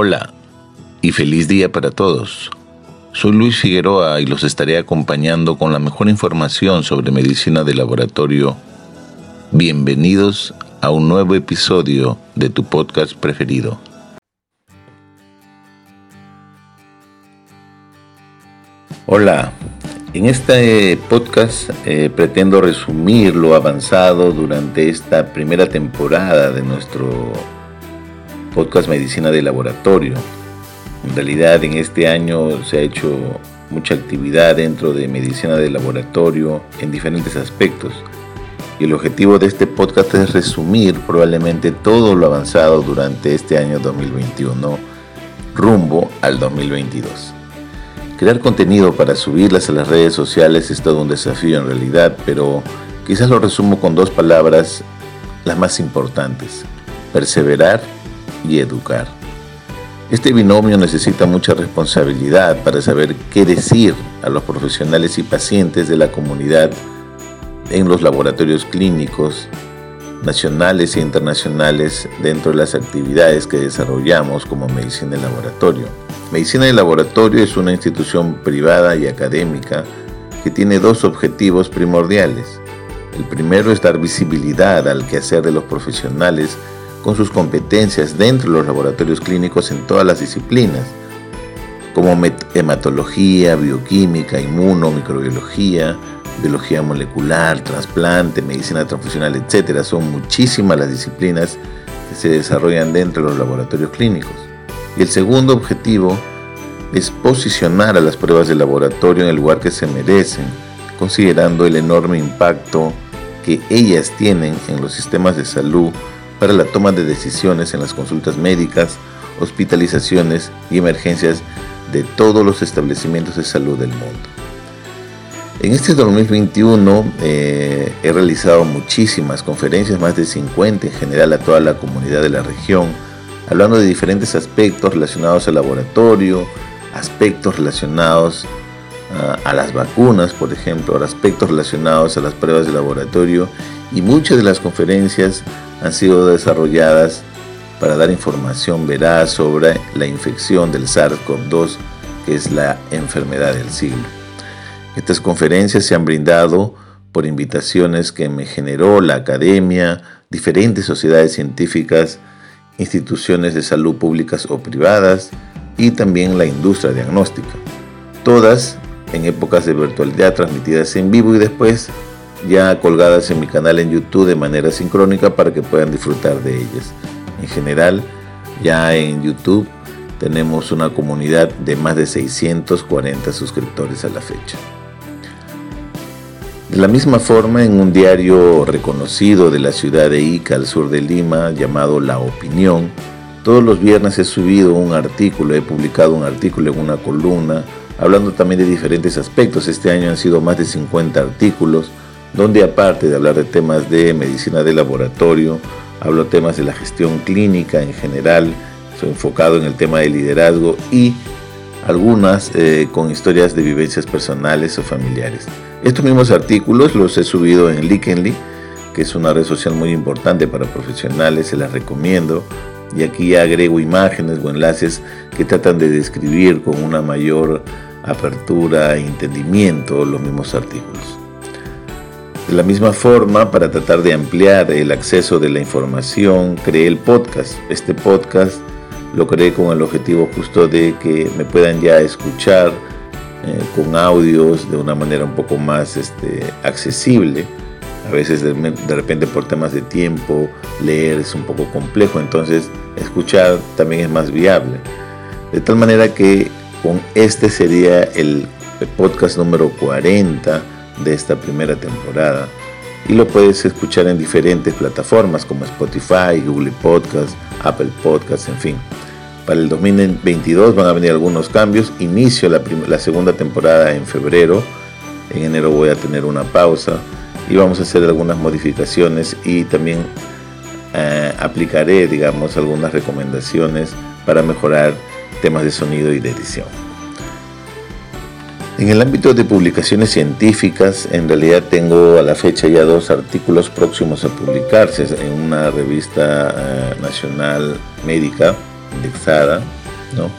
Hola y feliz día para todos. Soy Luis Figueroa y los estaré acompañando con la mejor información sobre medicina de laboratorio. Bienvenidos a un nuevo episodio de tu podcast preferido. Hola, en este podcast eh, pretendo resumir lo avanzado durante esta primera temporada de nuestro podcast Medicina de Laboratorio. En realidad en este año se ha hecho mucha actividad dentro de medicina de laboratorio en diferentes aspectos. Y el objetivo de este podcast es resumir probablemente todo lo avanzado durante este año 2021 rumbo al 2022. Crear contenido para subirlas a las redes sociales es todo un desafío en realidad, pero quizás lo resumo con dos palabras, las más importantes, perseverar y educar. Este binomio necesita mucha responsabilidad para saber qué decir a los profesionales y pacientes de la comunidad en los laboratorios clínicos nacionales e internacionales dentro de las actividades que desarrollamos como medicina de laboratorio. Medicina de laboratorio es una institución privada y académica que tiene dos objetivos primordiales. El primero es dar visibilidad al quehacer de los profesionales con sus competencias dentro de los laboratorios clínicos en todas las disciplinas, como hematología, bioquímica, inmuno, microbiología, biología molecular, trasplante, medicina transfusional, etc. Son muchísimas las disciplinas que se desarrollan dentro de los laboratorios clínicos. Y el segundo objetivo es posicionar a las pruebas de laboratorio en el lugar que se merecen, considerando el enorme impacto que ellas tienen en los sistemas de salud para la toma de decisiones en las consultas médicas, hospitalizaciones y emergencias de todos los establecimientos de salud del mundo. En este 2021 eh, he realizado muchísimas conferencias, más de 50 en general a toda la comunidad de la región, hablando de diferentes aspectos relacionados al laboratorio, aspectos relacionados a las vacunas, por ejemplo, aspectos relacionados a las pruebas de laboratorio y muchas de las conferencias han sido desarrolladas para dar información veraz sobre la infección del SARS-CoV-2, que es la enfermedad del siglo. Estas conferencias se han brindado por invitaciones que me generó la academia, diferentes sociedades científicas, instituciones de salud públicas o privadas y también la industria diagnóstica. Todas en épocas de virtualidad transmitidas en vivo y después ya colgadas en mi canal en YouTube de manera sincrónica para que puedan disfrutar de ellas. En general, ya en YouTube tenemos una comunidad de más de 640 suscriptores a la fecha. De la misma forma, en un diario reconocido de la ciudad de Ica, al sur de Lima, llamado La Opinión, todos los viernes he subido un artículo, he publicado un artículo en una columna, hablando también de diferentes aspectos. Este año han sido más de 50 artículos donde aparte de hablar de temas de medicina de laboratorio, hablo temas de la gestión clínica en general, soy enfocado en el tema de liderazgo y algunas eh, con historias de vivencias personales o familiares. Estos mismos artículos los he subido en Likenly, que es una red social muy importante para profesionales, se las recomiendo. Y aquí agrego imágenes o enlaces que tratan de describir con una mayor apertura entendimiento los mismos artículos. De la misma forma, para tratar de ampliar el acceso de la información, creé el podcast. Este podcast lo creé con el objetivo justo de que me puedan ya escuchar eh, con audios de una manera un poco más este, accesible. A veces de, repente por temas de tiempo leer es un poco complejo, entonces escuchar también es más viable. De tal manera que con este sería el podcast número 40 de esta primera temporada y lo puedes escuchar en diferentes plataformas como Spotify, Google Podcast, Apple Podcast, en fin. Para el 2022 van a venir algunos cambios. Inicio la, la segunda temporada en febrero. En enero voy a tener una pausa y vamos a hacer algunas modificaciones y también eh, aplicaré, digamos, algunas recomendaciones para mejorar temas de sonido y de edición. En el ámbito de publicaciones científicas, en realidad tengo a la fecha ya dos artículos próximos a publicarse en una revista eh, nacional médica indexada, ¿no?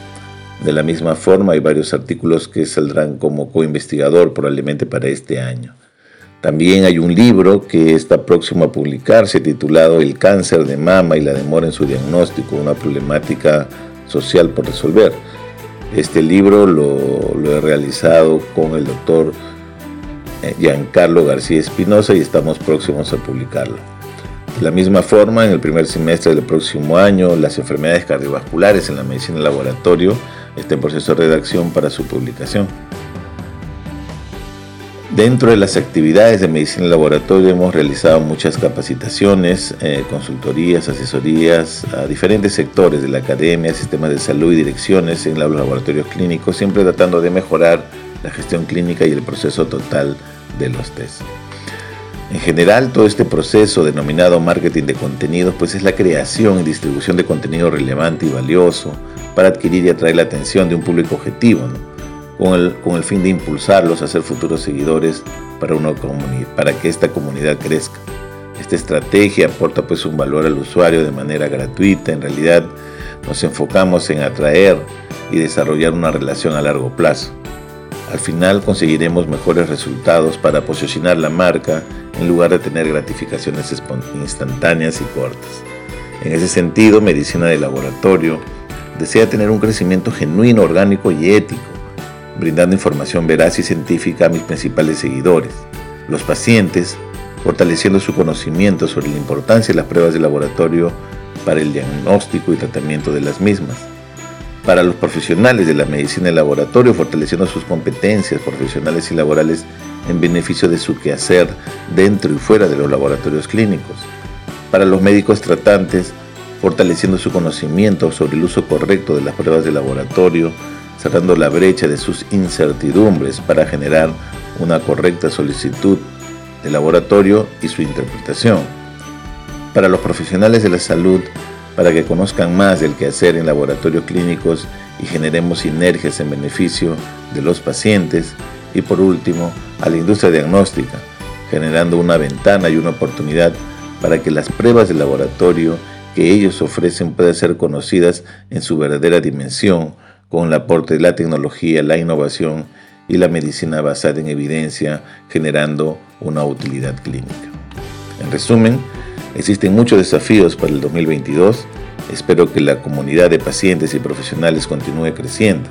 De la misma forma, hay varios artículos que saldrán como coinvestigador probablemente para este año. También hay un libro que está próximo a publicarse titulado El cáncer de mama y la demora en su diagnóstico, una problemática social por resolver. Este libro lo, he realizado con el doctor eh, Giancarlo García Espinosa y estamos próximos a publicarlo. De la misma forma, en el primer semestre del próximo año, las enfermedades cardiovasculares en la medicina laboratorio está en proceso de redacción para su publicación. Dentro de las actividades de medicina en laboratorio hemos realizado muchas capacitaciones, eh, consultorías, asesorías a diferentes sectores de la academia, sistemas de salud y direcciones en los laboratorios clínicos, siempre tratando de mejorar la gestión clínica y el proceso total de los test. En general, todo este proceso denominado marketing de contenidos, pues es la creación y distribución de contenido relevante y valioso para adquirir y atraer la atención de un público objetivo, con el, fin de impulsarlos a ser futuros seguidores para, una para que esta comunidad crezca. Esta estrategia aporta pues un valor al usuario de manera gratuita. En realidad nos enfocamos en atraer y desarrollar una relación a largo plazo. Al final conseguiremos mejores resultados para posicionar la marca en lugar de tener gratificaciones instantáneas y cortas. En ese sentido, Medicina de Laboratorio desea tener un crecimiento genuino, orgánico y ético brindando información veraz y científica a mis principales seguidores, los pacientes, fortaleciendo su conocimiento sobre la importancia de las pruebas de laboratorio para el diagnóstico y tratamiento de las mismas. Para los profesionales de la medicina de laboratorio, fortaleciendo sus competencias profesionales y laborales en beneficio de su quehacer dentro y fuera de los laboratorios clínicos. Para los médicos tratantes, fortaleciendo su conocimiento sobre el uso correcto de las pruebas de laboratorio, cerrando la brecha de sus incertidumbres para generar una correcta solicitud de laboratorio y su interpretación. Para los profesionales de la salud, para que conozcan más del quehacer en laboratorios clínicos y generemos sinergias en beneficio de los pacientes. Y por último, a la industria diagnóstica, generando una ventana y una oportunidad para que las pruebas de laboratorio que ellos ofrecen puedan ser conocidas en su verdadera dimensión con el aporte de la tecnología, la innovación y la medicina basada en evidencia, generando una utilidad clínica. En resumen, existen muchos desafíos para el 2022. Espero que la comunidad de pacientes y profesionales continúe creciendo.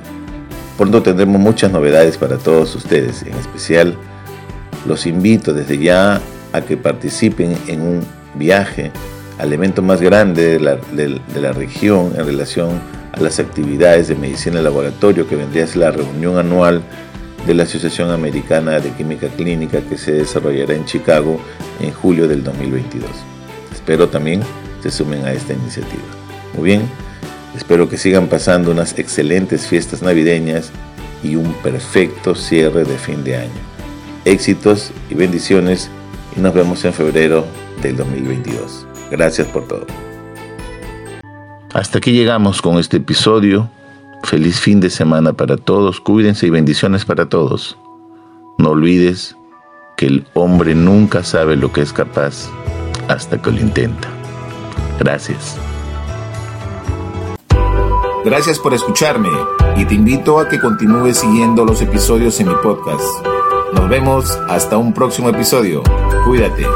Pronto tendremos muchas novedades para todos ustedes. En especial, los invito desde ya a que participen en un viaje al evento más grande de la, de la región en relación las actividades de medicina en laboratorio que vendría a ser la reunión anual de la Asociación Americana de Química Clínica que se desarrollará en Chicago en julio del 2022. Espero también se sumen a esta iniciativa. Muy bien, espero que sigan pasando unas excelentes fiestas navideñas y un perfecto cierre de fin de año. Éxitos y bendiciones y nos vemos en febrero del 2022. Gracias por todo. Hasta aquí llegamos con este episodio. Feliz fin de semana para todos. Cuídense y bendiciones para todos. No olvides que el hombre nunca sabe lo que es capaz hasta que lo intenta. Gracias. Gracias por escucharme y te invito a que continúes siguiendo los episodios en mi podcast. Nos vemos hasta un próximo episodio. Cuídate.